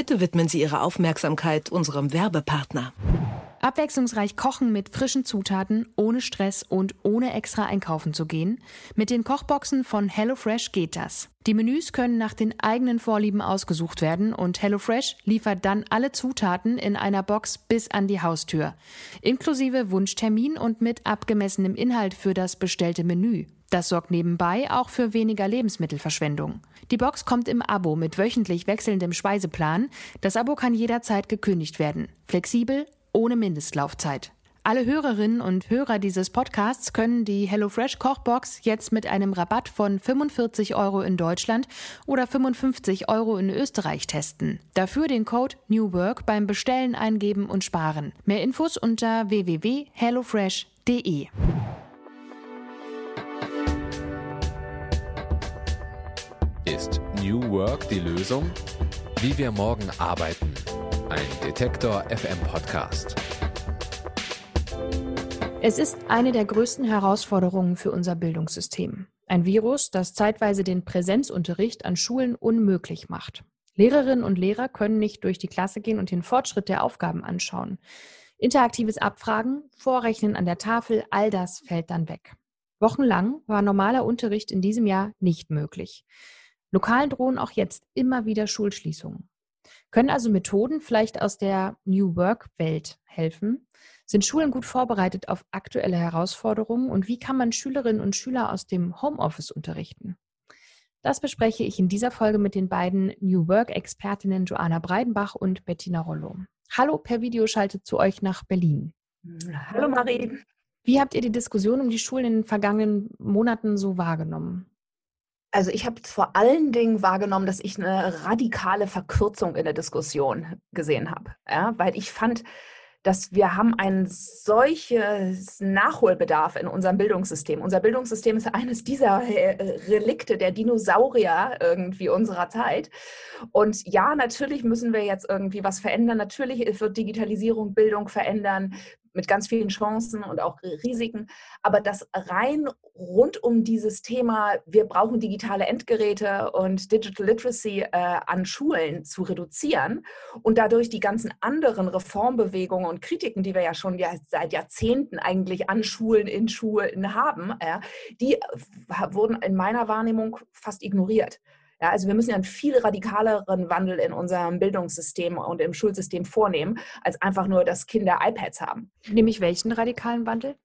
Bitte widmen Sie Ihre Aufmerksamkeit unserem Werbepartner. Abwechslungsreich kochen mit frischen Zutaten, ohne Stress und ohne extra einkaufen zu gehen? Mit den Kochboxen von HelloFresh geht das. Die Menüs können nach den eigenen Vorlieben ausgesucht werden und HelloFresh liefert dann alle Zutaten in einer Box bis an die Haustür. Inklusive Wunschtermin und mit abgemessenem Inhalt für das bestellte Menü. Das sorgt nebenbei auch für weniger Lebensmittelverschwendung. Die Box kommt im Abo mit wöchentlich wechselndem Speiseplan. Das Abo kann jederzeit gekündigt werden. Flexibel ohne Mindestlaufzeit. Alle Hörerinnen und Hörer dieses Podcasts können die HelloFresh Kochbox jetzt mit einem Rabatt von 45 Euro in Deutschland oder 55 Euro in Österreich testen. Dafür den Code New Work beim Bestellen eingeben und sparen. Mehr Infos unter www.hellofresh.de. Ist New Work die Lösung? Wie wir morgen arbeiten ein Detektor FM Podcast. Es ist eine der größten Herausforderungen für unser Bildungssystem. Ein Virus, das zeitweise den Präsenzunterricht an Schulen unmöglich macht. Lehrerinnen und Lehrer können nicht durch die Klasse gehen und den Fortschritt der Aufgaben anschauen. Interaktives Abfragen, Vorrechnen an der Tafel, all das fällt dann weg. Wochenlang war normaler Unterricht in diesem Jahr nicht möglich. Lokal drohen auch jetzt immer wieder Schulschließungen. Können also Methoden vielleicht aus der New Work-Welt helfen? Sind Schulen gut vorbereitet auf aktuelle Herausforderungen und wie kann man Schülerinnen und Schüler aus dem Homeoffice unterrichten? Das bespreche ich in dieser Folge mit den beiden New Work-Expertinnen Joanna Breidenbach und Bettina Rollo. Hallo per Videoschalte zu euch nach Berlin. Hallo Marie. Wie habt ihr die Diskussion um die Schulen in den vergangenen Monaten so wahrgenommen? Also ich habe vor allen Dingen wahrgenommen, dass ich eine radikale Verkürzung in der Diskussion gesehen habe, ja, weil ich fand, dass wir haben ein solches Nachholbedarf in unserem Bildungssystem. Unser Bildungssystem ist eines dieser äh, Relikte der Dinosaurier irgendwie unserer Zeit. Und ja, natürlich müssen wir jetzt irgendwie was verändern. Natürlich wird Digitalisierung Bildung verändern mit ganz vielen Chancen und auch Risiken. Aber das rein rund um dieses Thema, wir brauchen digitale Endgeräte und Digital Literacy äh, an Schulen zu reduzieren und dadurch die ganzen anderen Reformbewegungen und Kritiken, die wir ja schon ja seit Jahrzehnten eigentlich an Schulen, in Schulen haben, äh, die wurden in meiner Wahrnehmung fast ignoriert. Ja, also wir müssen ja einen viel radikaleren Wandel in unserem Bildungssystem und im Schulsystem vornehmen, als einfach nur, dass Kinder iPads haben. Nämlich welchen radikalen Wandel?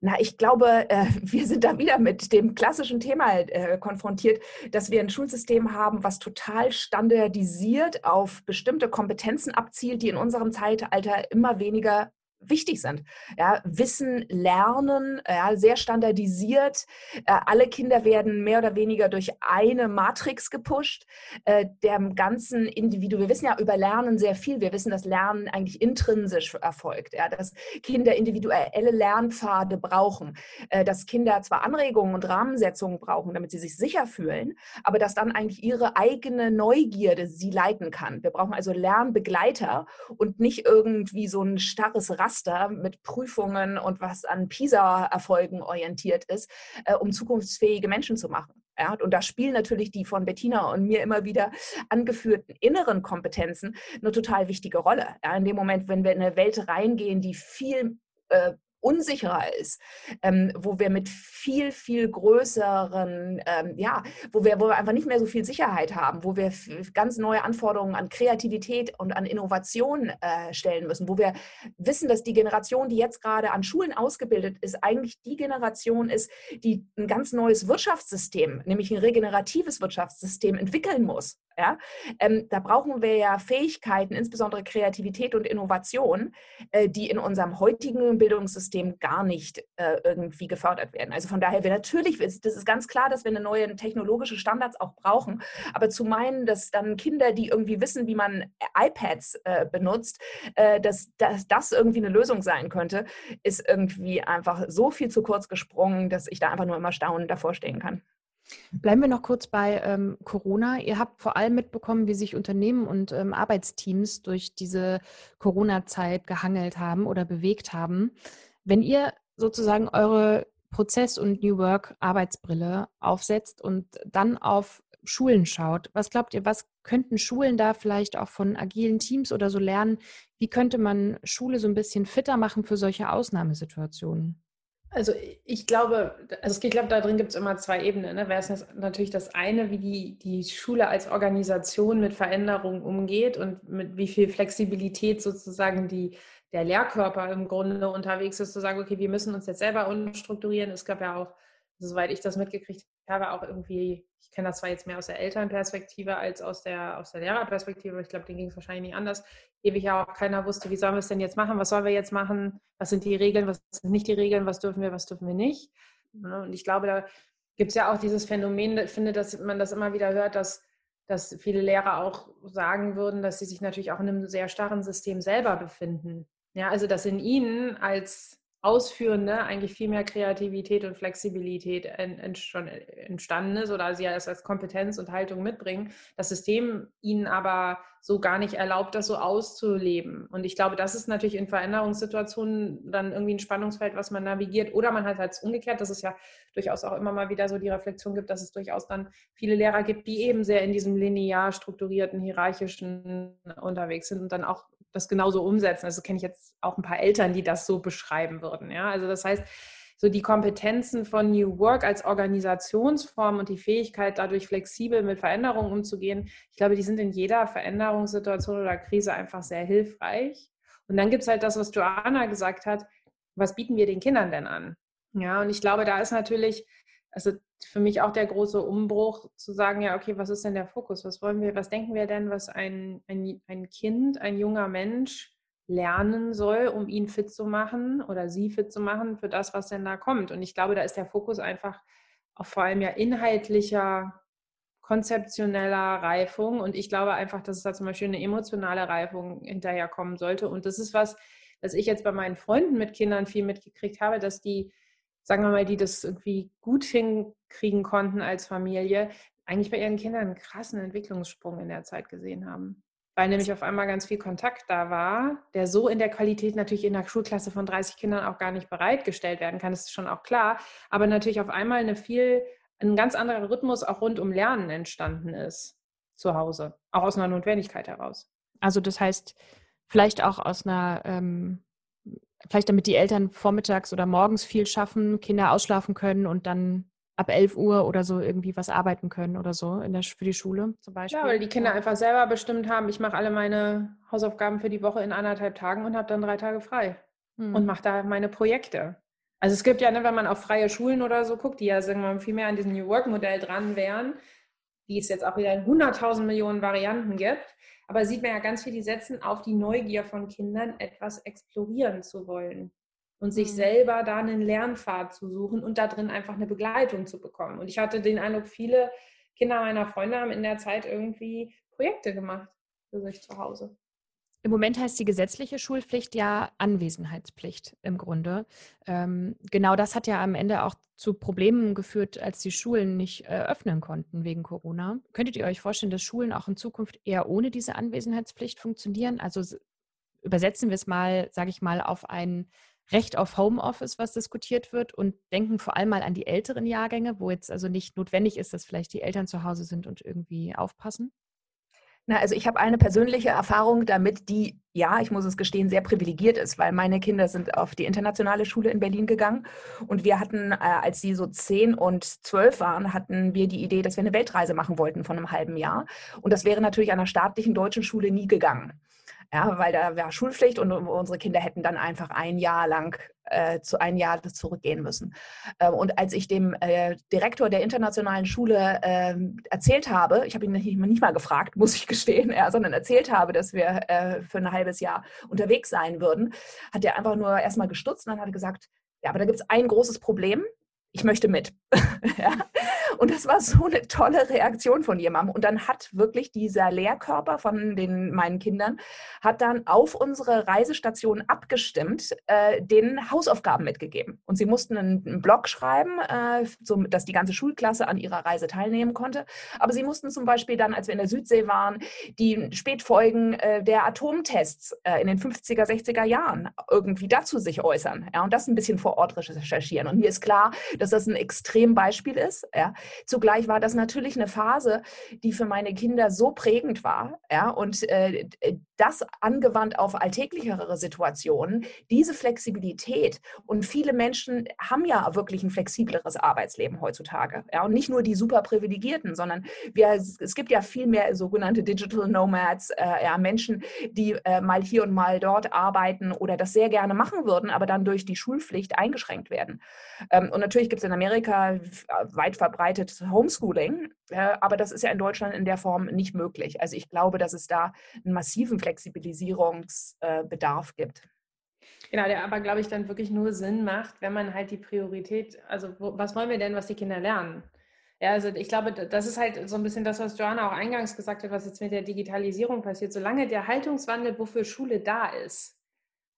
Na, ich glaube, äh, wir sind da wieder mit dem klassischen Thema äh, konfrontiert, dass wir ein Schulsystem haben, was total standardisiert auf bestimmte Kompetenzen abzielt, die in unserem Zeitalter immer weniger wichtig sind. Ja, Wissen, Lernen, ja, sehr standardisiert. Äh, alle Kinder werden mehr oder weniger durch eine Matrix gepusht. Äh, dem ganzen Individuum, wir wissen ja über Lernen sehr viel. Wir wissen, dass Lernen eigentlich intrinsisch erfolgt, ja, dass Kinder individuelle Lernpfade brauchen, äh, dass Kinder zwar Anregungen und Rahmensetzungen brauchen, damit sie sich sicher fühlen, aber dass dann eigentlich ihre eigene Neugierde sie leiten kann. Wir brauchen also Lernbegleiter und nicht irgendwie so ein starres Raster Raster mit Prüfungen und was an PISA-Erfolgen orientiert ist, äh, um zukunftsfähige Menschen zu machen. Ja, und da spielen natürlich die von Bettina und mir immer wieder angeführten inneren Kompetenzen eine total wichtige Rolle. Ja, in dem Moment, wenn wir in eine Welt reingehen, die viel äh, unsicherer ist, ähm, wo wir mit viel, viel größeren, ähm, ja, wo wir, wo wir einfach nicht mehr so viel Sicherheit haben, wo wir ganz neue Anforderungen an Kreativität und an Innovation äh, stellen müssen, wo wir wissen, dass die Generation, die jetzt gerade an Schulen ausgebildet ist, eigentlich die Generation ist, die ein ganz neues Wirtschaftssystem, nämlich ein regeneratives Wirtschaftssystem entwickeln muss. Ja? Ähm, da brauchen wir ja Fähigkeiten, insbesondere Kreativität und Innovation, äh, die in unserem heutigen Bildungssystem gar nicht äh, irgendwie gefördert werden. Also von daher, wir natürlich, das ist ganz klar, dass wir eine neue technologische Standards auch brauchen. Aber zu meinen, dass dann Kinder, die irgendwie wissen, wie man iPads äh, benutzt, äh, dass, dass das irgendwie eine Lösung sein könnte, ist irgendwie einfach so viel zu kurz gesprungen, dass ich da einfach nur immer staunend davor stehen kann. Bleiben wir noch kurz bei ähm, Corona. Ihr habt vor allem mitbekommen, wie sich Unternehmen und ähm, Arbeitsteams durch diese Corona-Zeit gehangelt haben oder bewegt haben. Wenn ihr sozusagen eure Prozess- und New Work-Arbeitsbrille aufsetzt und dann auf Schulen schaut, was glaubt ihr, was könnten Schulen da vielleicht auch von agilen Teams oder so lernen? Wie könnte man Schule so ein bisschen fitter machen für solche Ausnahmesituationen? Also ich glaube, also ich glaube, da drin gibt es immer zwei Ebenen. Ne? Wäre es natürlich das eine, wie die, die Schule als Organisation mit Veränderungen umgeht und mit wie viel Flexibilität sozusagen die, der Lehrkörper im Grunde unterwegs ist, zu sagen, okay, wir müssen uns jetzt selber umstrukturieren. Es gab ja auch, soweit ich das mitgekriegt habe, auch irgendwie, ich kenne das zwar jetzt mehr aus der Elternperspektive als aus der, aus der Lehrerperspektive, aber ich glaube, denen ging es wahrscheinlich nicht anders, ewig ja auch keiner wusste, wie sollen wir es denn jetzt machen, was sollen wir jetzt machen, was sind die Regeln, was sind nicht die Regeln, was dürfen wir, was dürfen wir nicht. Ne, und ich glaube, da gibt es ja auch dieses Phänomen, ich finde, dass man das immer wieder hört, dass, dass viele Lehrer auch sagen würden, dass sie sich natürlich auch in einem sehr starren System selber befinden. Ja, also dass in ihnen als Ausführende eigentlich viel mehr Kreativität und Flexibilität entstanden ist oder sie das als Kompetenz und Haltung mitbringen, das System ihnen aber so gar nicht erlaubt, das so auszuleben. Und ich glaube, das ist natürlich in Veränderungssituationen dann irgendwie ein Spannungsfeld, was man navigiert. Oder man hat halt umgekehrt, dass es ja durchaus auch immer mal wieder so die Reflexion gibt, dass es durchaus dann viele Lehrer gibt, die eben sehr in diesem linear strukturierten, hierarchischen unterwegs sind und dann auch das genauso umsetzen. Also kenne ich jetzt auch ein paar Eltern, die das so beschreiben würden. Ja? Also das heißt, so die Kompetenzen von New Work als Organisationsform und die Fähigkeit, dadurch flexibel mit Veränderungen umzugehen, ich glaube, die sind in jeder Veränderungssituation oder Krise einfach sehr hilfreich. Und dann gibt es halt das, was Joanna gesagt hat, was bieten wir den Kindern denn an? Ja, und ich glaube, da ist natürlich, also für mich auch der große Umbruch zu sagen, ja, okay, was ist denn der Fokus? Was wollen wir, was denken wir denn, was ein, ein, ein Kind, ein junger Mensch lernen soll, um ihn fit zu machen oder sie fit zu machen für das, was denn da kommt. Und ich glaube, da ist der Fokus einfach auf vor allem ja inhaltlicher, konzeptioneller Reifung. Und ich glaube einfach, dass es da zum Beispiel eine emotionale Reifung hinterherkommen sollte. Und das ist was, was ich jetzt bei meinen Freunden mit Kindern viel mitgekriegt habe, dass die sagen wir mal, die das irgendwie gut hinkriegen konnten als Familie, eigentlich bei ihren Kindern einen krassen Entwicklungssprung in der Zeit gesehen haben. Weil nämlich auf einmal ganz viel Kontakt da war, der so in der Qualität natürlich in einer Schulklasse von 30 Kindern auch gar nicht bereitgestellt werden kann, das ist schon auch klar. Aber natürlich auf einmal eine viel, ein ganz anderer Rhythmus auch rund um Lernen entstanden ist zu Hause, auch aus einer Notwendigkeit heraus. Also das heißt, vielleicht auch aus einer ähm, vielleicht damit die Eltern vormittags oder morgens viel schaffen, Kinder ausschlafen können und dann ab 11 Uhr oder so irgendwie was arbeiten können oder so in der, für die Schule zum Beispiel. Ja, weil die Kinder einfach selber bestimmt haben, ich mache alle meine Hausaufgaben für die Woche in anderthalb Tagen und habe dann drei Tage frei hm. und mache da meine Projekte. Also es gibt ja, ne, wenn man auf freie Schulen oder so guckt, die ja sagen wir, viel mehr an diesem New Work-Modell dran wären, die es jetzt auch wieder in 100.000 Millionen Varianten gibt, aber sieht man ja ganz viel, die setzen auf die Neugier von Kindern, etwas explorieren zu wollen und sich mhm. selber da einen Lernpfad zu suchen und da drin einfach eine Begleitung zu bekommen. Und ich hatte den Eindruck, viele Kinder meiner Freunde haben in der Zeit irgendwie Projekte gemacht für sich zu Hause. Im Moment heißt die gesetzliche Schulpflicht ja Anwesenheitspflicht im Grunde. Ähm, genau das hat ja am Ende auch zu Problemen geführt, als die Schulen nicht äh, öffnen konnten wegen Corona. Könntet ihr euch vorstellen, dass Schulen auch in Zukunft eher ohne diese Anwesenheitspflicht funktionieren? Also übersetzen wir es mal, sage ich mal, auf ein Recht auf Homeoffice, was diskutiert wird und denken vor allem mal an die älteren Jahrgänge, wo jetzt also nicht notwendig ist, dass vielleicht die Eltern zu Hause sind und irgendwie aufpassen? Na, also ich habe eine persönliche Erfahrung damit, die, ja, ich muss es gestehen, sehr privilegiert ist, weil meine Kinder sind auf die internationale Schule in Berlin gegangen und wir hatten, äh, als sie so zehn und zwölf waren, hatten wir die Idee, dass wir eine Weltreise machen wollten von einem halben Jahr. Und das wäre natürlich an einer staatlichen deutschen Schule nie gegangen ja, weil da war Schulpflicht und unsere Kinder hätten dann einfach ein Jahr lang äh, zu ein Jahr zurückgehen müssen. Ähm, und als ich dem äh, Direktor der internationalen Schule äh, erzählt habe, ich habe ihn nicht, mal gefragt, muss ich gestehen, ja, sondern erzählt habe, dass wir äh, für ein halbes Jahr unterwegs sein würden, hat er einfach nur erstmal gestutzt und dann hat er gesagt, ja, aber da gibt es ein großes Problem. Ich möchte mit. ja? Und das war so eine tolle Reaktion von jemandem. Und dann hat wirklich dieser Lehrkörper von den, meinen Kindern, hat dann auf unsere Reisestation abgestimmt, äh, den Hausaufgaben mitgegeben. Und sie mussten einen, einen Blog schreiben, äh, so, dass die ganze Schulklasse an ihrer Reise teilnehmen konnte. Aber sie mussten zum Beispiel dann, als wir in der Südsee waren, die Spätfolgen äh, der Atomtests äh, in den 50er, 60er Jahren irgendwie dazu sich äußern. Ja, und das ein bisschen vor Ort recherchieren. Und mir ist klar, dass das ein Extrembeispiel ist. Ja. Zugleich war das natürlich eine Phase, die für meine Kinder so prägend war. Ja. Und äh, das angewandt auf alltäglichere Situationen, diese Flexibilität. Und viele Menschen haben ja wirklich ein flexibleres Arbeitsleben heutzutage. Ja. Und nicht nur die super Privilegierten, sondern wir, es gibt ja viel mehr sogenannte Digital Nomads, äh, ja, Menschen, die äh, mal hier und mal dort arbeiten oder das sehr gerne machen würden, aber dann durch die Schulpflicht eingeschränkt werden. Ähm, und natürlich gibt es in Amerika weit verbreitet Homeschooling, äh, aber das ist ja in Deutschland in der Form nicht möglich. Also ich glaube, dass es da einen massiven Flexibilisierungsbedarf gibt. Genau, der aber, glaube ich, dann wirklich nur Sinn macht, wenn man halt die Priorität, also was wollen wir denn, was die Kinder lernen? Ja, also ich glaube, das ist halt so ein bisschen das, was Joanna auch eingangs gesagt hat, was jetzt mit der Digitalisierung passiert. Solange der Haltungswandel, wofür Schule da ist,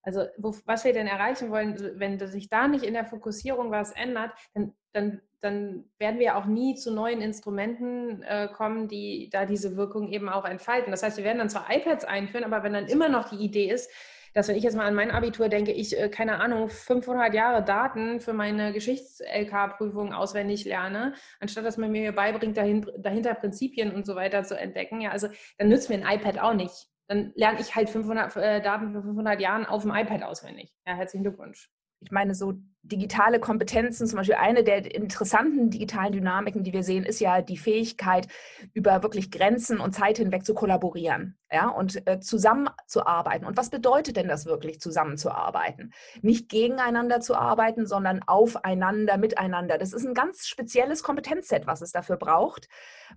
also wo, was wir denn erreichen wollen, wenn sich da nicht in der Fokussierung was ändert, dann, dann, dann werden wir auch nie zu neuen Instrumenten äh, kommen, die da diese Wirkung eben auch entfalten. Das heißt, wir werden dann zwar iPads einführen, aber wenn dann immer noch die Idee ist, dass wenn ich jetzt mal an mein Abitur denke, ich, äh, keine Ahnung, 500 Jahre Daten für meine Geschichts-LK-Prüfung auswendig lerne, anstatt dass man mir beibringt, dahinter Prinzipien und so weiter zu entdecken, ja, also dann nützt mir ein iPad auch nicht dann lerne ich halt 500 äh, Daten für 500 Jahren auf dem iPad auswendig. Ja, herzlichen Glückwunsch. Ich meine, so digitale Kompetenzen, zum Beispiel eine der interessanten digitalen Dynamiken, die wir sehen, ist ja die Fähigkeit, über wirklich Grenzen und Zeit hinweg zu kollaborieren ja, und äh, zusammenzuarbeiten. Und was bedeutet denn das wirklich, zusammenzuarbeiten? Nicht gegeneinander zu arbeiten, sondern aufeinander, miteinander. Das ist ein ganz spezielles Kompetenzset, was es dafür braucht,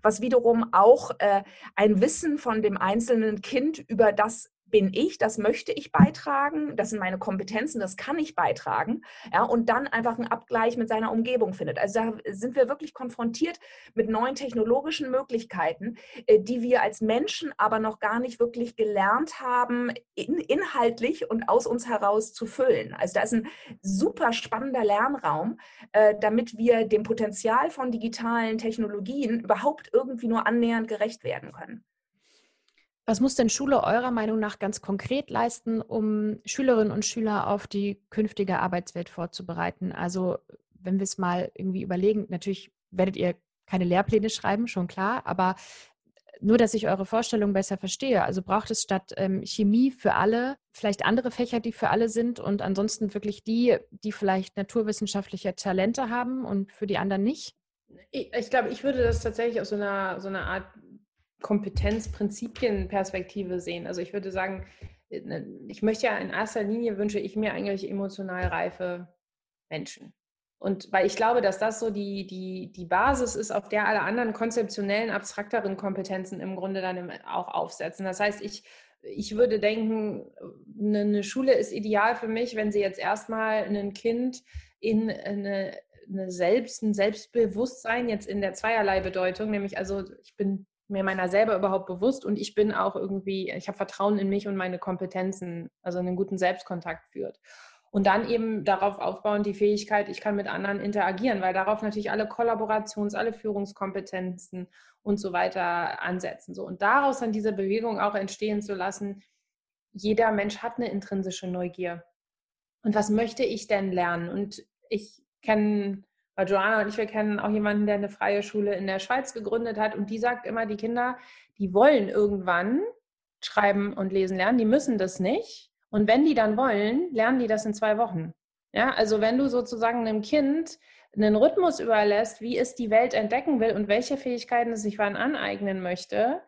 was wiederum auch äh, ein Wissen von dem einzelnen Kind über das bin ich, das möchte ich beitragen, das sind meine Kompetenzen, das kann ich beitragen, ja, und dann einfach einen Abgleich mit seiner Umgebung findet. Also da sind wir wirklich konfrontiert mit neuen technologischen Möglichkeiten, äh, die wir als Menschen aber noch gar nicht wirklich gelernt haben, in, inhaltlich und aus uns heraus zu füllen. Also da ist ein super spannender Lernraum, äh, damit wir dem Potenzial von digitalen Technologien überhaupt irgendwie nur annähernd gerecht werden können. Was muss denn Schule eurer Meinung nach ganz konkret leisten, um Schülerinnen und Schüler auf die künftige Arbeitswelt vorzubereiten? Also wenn wir es mal irgendwie überlegen, natürlich werdet ihr keine Lehrpläne schreiben, schon klar, aber nur, dass ich eure Vorstellung besser verstehe. Also braucht es statt ähm, Chemie für alle vielleicht andere Fächer, die für alle sind und ansonsten wirklich die, die vielleicht naturwissenschaftliche Talente haben und für die anderen nicht? Ich, ich glaube, ich würde das tatsächlich aus so einer, so einer Art Kompetenzprinzipienperspektive sehen. Also ich würde sagen, äh, ne, ich möchte ja in erster Linie wünsche ich mir eigentlich emotional reife Menschen. Und weil ich glaube, dass das so die, die, die Basis ist, auf der alle anderen konzeptionellen, abstrakteren Kompetenzen im Grunde dann auch aufsetzen. Das heißt, ich, ich würde denken, eine Schule ist ideal für mich, wenn sie jetzt erstmal ein Kind in eine, eine Selbst, ein Selbstbewusstsein jetzt in der zweierlei Bedeutung, nämlich also ich bin mir meiner selber überhaupt bewusst und ich bin auch irgendwie, ich habe Vertrauen in mich und meine Kompetenzen, also einen guten Selbstkontakt führt. Und dann eben darauf aufbauen, die Fähigkeit, ich kann mit anderen interagieren, weil darauf natürlich alle Kollaborations-, alle Führungskompetenzen und so weiter ansetzen. So. Und daraus dann diese Bewegung auch entstehen zu lassen, jeder Mensch hat eine intrinsische Neugier. Und was möchte ich denn lernen? Und ich kenne weil Joanna und ich, wir kennen auch jemanden, der eine freie Schule in der Schweiz gegründet hat und die sagt immer, die Kinder, die wollen irgendwann schreiben und lesen lernen, die müssen das nicht. Und wenn die dann wollen, lernen die das in zwei Wochen. Ja, also wenn du sozusagen einem Kind einen Rhythmus überlässt, wie es die Welt entdecken will und welche Fähigkeiten es sich wann aneignen möchte,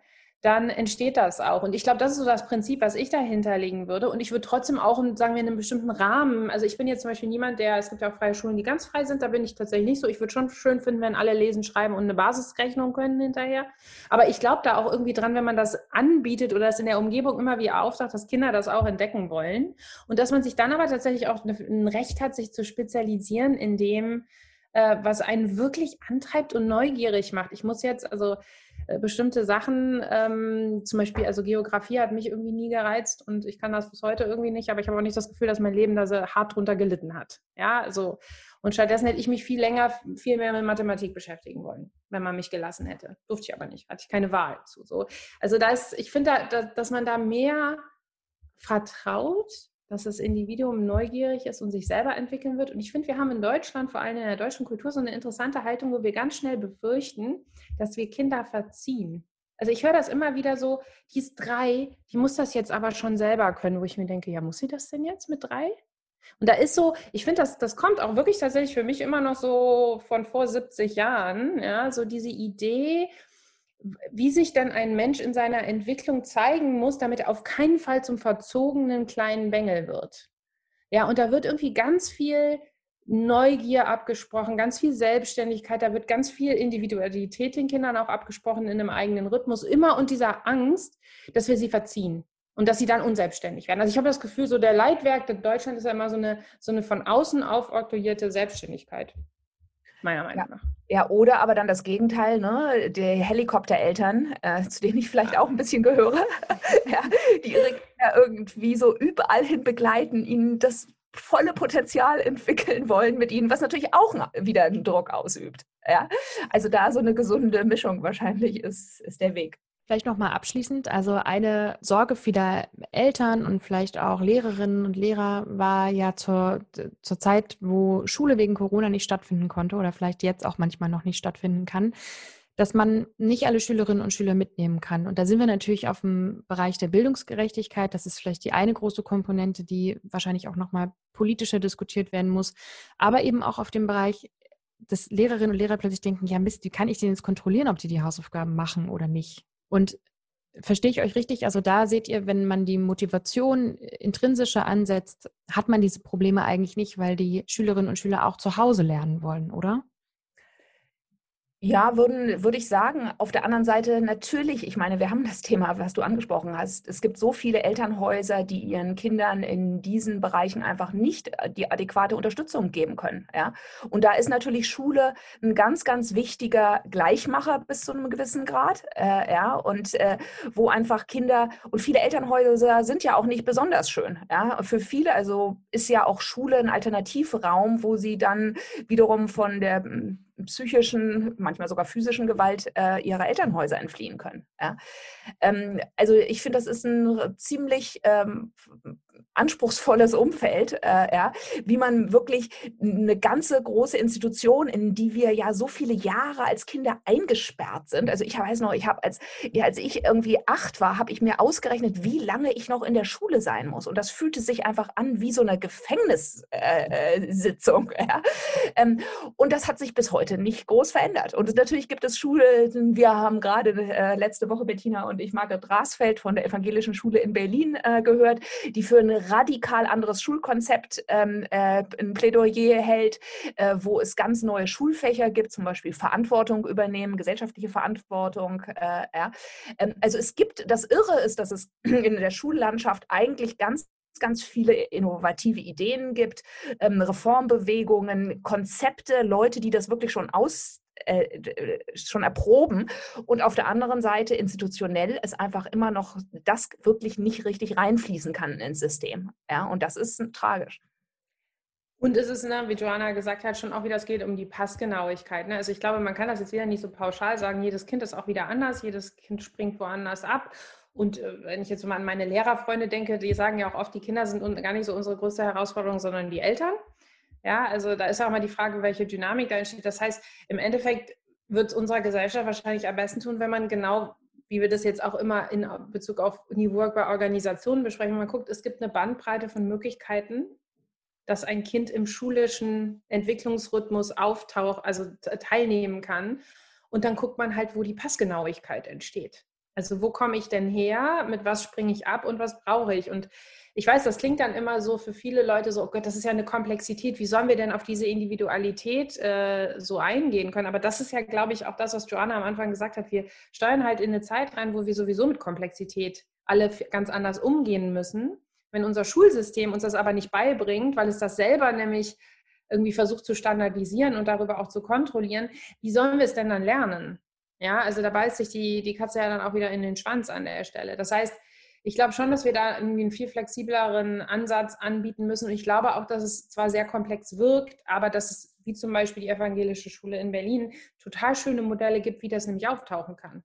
dann entsteht das auch. Und ich glaube, das ist so das Prinzip, was ich dahinter legen würde. Und ich würde trotzdem auch, sagen wir, in einem bestimmten Rahmen, also ich bin jetzt zum Beispiel niemand, der, es gibt ja auch freie Schulen, die ganz frei sind, da bin ich tatsächlich nicht so. Ich würde schon schön finden, wenn alle lesen, schreiben und eine Basisrechnung können hinterher. Aber ich glaube da auch irgendwie dran, wenn man das anbietet oder es in der Umgebung immer wieder auftaucht, dass Kinder das auch entdecken wollen. Und dass man sich dann aber tatsächlich auch ein Recht hat, sich zu spezialisieren in dem, äh, was einen wirklich antreibt und neugierig macht. Ich muss jetzt, also bestimmte Sachen, ähm, zum Beispiel, also Geografie hat mich irgendwie nie gereizt und ich kann das bis heute irgendwie nicht, aber ich habe auch nicht das Gefühl, dass mein Leben da so hart drunter gelitten hat. Ja, also, und stattdessen hätte ich mich viel länger, viel mehr mit Mathematik beschäftigen wollen, wenn man mich gelassen hätte. Durfte ich aber nicht, hatte ich keine Wahl zu. So. Also da ist, ich finde, da, da, dass man da mehr vertraut dass das Individuum neugierig ist und sich selber entwickeln wird. Und ich finde, wir haben in Deutschland, vor allem in der deutschen Kultur, so eine interessante Haltung, wo wir ganz schnell befürchten, dass wir Kinder verziehen. Also ich höre das immer wieder so, die ist drei, die muss das jetzt aber schon selber können, wo ich mir denke, ja, muss sie das denn jetzt mit drei? Und da ist so, ich finde, das, das kommt auch wirklich tatsächlich für mich immer noch so von vor 70 Jahren, ja, so diese Idee, wie sich dann ein Mensch in seiner Entwicklung zeigen muss, damit er auf keinen Fall zum verzogenen kleinen Bengel wird. Ja, und da wird irgendwie ganz viel Neugier abgesprochen, ganz viel Selbstständigkeit, da wird ganz viel Individualität den Kindern auch abgesprochen in einem eigenen Rhythmus, immer und dieser Angst, dass wir sie verziehen und dass sie dann unselbstständig werden. Also ich habe das Gefühl, so der Leitwerk in Deutschland ist ja immer so eine, so eine von außen aufoktroyierte Selbstständigkeit meiner Meinung ja. nach. Ja, oder aber dann das Gegenteil, ne? die Helikoptereltern, äh, zu denen ich vielleicht auch ein bisschen gehöre, ja, die ihre Kinder irgendwie so überall hin begleiten, ihnen das volle Potenzial entwickeln wollen mit ihnen, was natürlich auch wieder einen Druck ausübt. Ja? Also da so eine gesunde Mischung wahrscheinlich ist, ist der Weg. Vielleicht nochmal abschließend, also eine Sorge vieler Eltern und vielleicht auch Lehrerinnen und Lehrer war ja zur, zur Zeit, wo Schule wegen Corona nicht stattfinden konnte oder vielleicht jetzt auch manchmal noch nicht stattfinden kann, dass man nicht alle Schülerinnen und Schüler mitnehmen kann. Und da sind wir natürlich auf dem Bereich der Bildungsgerechtigkeit. Das ist vielleicht die eine große Komponente, die wahrscheinlich auch nochmal politischer diskutiert werden muss, aber eben auch auf dem Bereich dass Lehrerinnen und Lehrer plötzlich denken, ja Mist, wie kann ich denn jetzt kontrollieren, ob die die Hausaufgaben machen oder nicht? Und verstehe ich euch richtig? Also da seht ihr, wenn man die Motivation intrinsischer ansetzt, hat man diese Probleme eigentlich nicht, weil die Schülerinnen und Schüler auch zu Hause lernen wollen, oder? Ja, würden, würde ich sagen. Auf der anderen Seite natürlich, ich meine, wir haben das Thema, was du angesprochen hast. Es gibt so viele Elternhäuser, die ihren Kindern in diesen Bereichen einfach nicht äh, die adäquate Unterstützung geben können. Ja? Und da ist natürlich Schule ein ganz, ganz wichtiger Gleichmacher bis zu einem gewissen Grad. Äh, ja? Und äh, wo einfach Kinder und viele Elternhäuser sind ja auch nicht besonders schön. Ja? Für viele, also ist ja auch Schule ein Alternativraum, wo sie dann wiederum von der psychischen, manchmal sogar physischen Gewalt äh, ihrer Elternhäuser entfliehen können. Ja? Ähm, also ich finde, das ist ein ziemlich ähm, anspruchsvolles Umfeld, äh, ja, wie man wirklich eine ganze große Institution, in die wir ja so viele Jahre als Kinder eingesperrt sind. Also ich weiß noch, ich habe als, ja, als ich irgendwie acht war, habe ich mir ausgerechnet, wie lange ich noch in der Schule sein muss. Und das fühlte sich einfach an wie so eine Gefängnissitzung. Äh, ja. ähm, und das hat sich bis heute nicht groß verändert. Und natürlich gibt es Schulen, wir haben gerade äh, letzte Woche Bettina und ich Margret Rasfeld von der Evangelischen Schule in Berlin äh, gehört, die für eine radikal anderes Schulkonzept ähm, äh, ein Plädoyer hält, äh, wo es ganz neue Schulfächer gibt, zum Beispiel Verantwortung übernehmen, gesellschaftliche Verantwortung. Äh, ja. ähm, also es gibt, das Irre ist, dass es in der Schullandschaft eigentlich ganz ganz viele innovative Ideen gibt, ähm, Reformbewegungen, Konzepte, Leute, die das wirklich schon aus äh, schon erproben und auf der anderen Seite institutionell es einfach immer noch das wirklich nicht richtig reinfließen kann ins System. Ja, und das ist tragisch. Und es ist, ne, wie Joanna gesagt hat, schon auch wieder, es geht um die Passgenauigkeit. Ne? Also ich glaube, man kann das jetzt wieder nicht so pauschal sagen, jedes Kind ist auch wieder anders, jedes Kind springt woanders ab. Und äh, wenn ich jetzt mal an meine Lehrerfreunde denke, die sagen ja auch oft, die Kinder sind gar nicht so unsere größte Herausforderung, sondern die Eltern. Ja, also da ist auch mal die Frage, welche Dynamik da entsteht. Das heißt, im Endeffekt wird es unserer Gesellschaft wahrscheinlich am besten tun, wenn man genau, wie wir das jetzt auch immer in Bezug auf New Work bei Organisationen besprechen, man guckt, es gibt eine Bandbreite von Möglichkeiten, dass ein Kind im schulischen Entwicklungsrhythmus auftaucht, also teilnehmen kann. Und dann guckt man halt, wo die Passgenauigkeit entsteht. Also wo komme ich denn her, mit was springe ich ab und was brauche ich? Und ich weiß, das klingt dann immer so für viele Leute so, oh Gott, das ist ja eine Komplexität. Wie sollen wir denn auf diese Individualität äh, so eingehen können? Aber das ist ja, glaube ich, auch das, was Joanna am Anfang gesagt hat. Wir steuern halt in eine Zeit rein, wo wir sowieso mit Komplexität alle ganz anders umgehen müssen. Wenn unser Schulsystem uns das aber nicht beibringt, weil es das selber nämlich irgendwie versucht zu standardisieren und darüber auch zu kontrollieren, wie sollen wir es denn dann lernen? Ja, also da beißt sich die, die Katze ja dann auch wieder in den Schwanz an der Stelle. Das heißt, ich glaube schon, dass wir da irgendwie einen viel flexibleren Ansatz anbieten müssen. Und ich glaube auch, dass es zwar sehr komplex wirkt, aber dass es, wie zum Beispiel die evangelische Schule in Berlin, total schöne Modelle gibt, wie das nämlich auftauchen kann.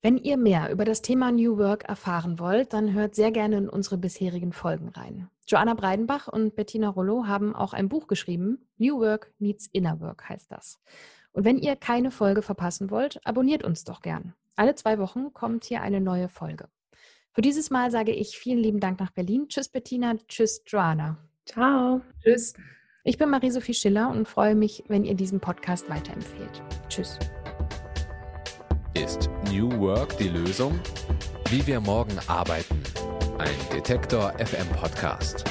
Wenn ihr mehr über das Thema New Work erfahren wollt, dann hört sehr gerne in unsere bisherigen Folgen rein. Joanna Breidenbach und Bettina Rollo haben auch ein Buch geschrieben. New Work Needs Inner Work heißt das. Und wenn ihr keine Folge verpassen wollt, abonniert uns doch gern. Alle zwei Wochen kommt hier eine neue Folge. Für dieses Mal sage ich vielen lieben Dank nach Berlin. Tschüss Bettina, tschüss Joanna. Ciao. Tschüss. Ich bin Marie-Sophie Schiller und freue mich, wenn ihr diesen Podcast weiterempfehlt. Tschüss. Ist New Work die Lösung? Wie wir morgen arbeiten. Ein Detektor FM Podcast.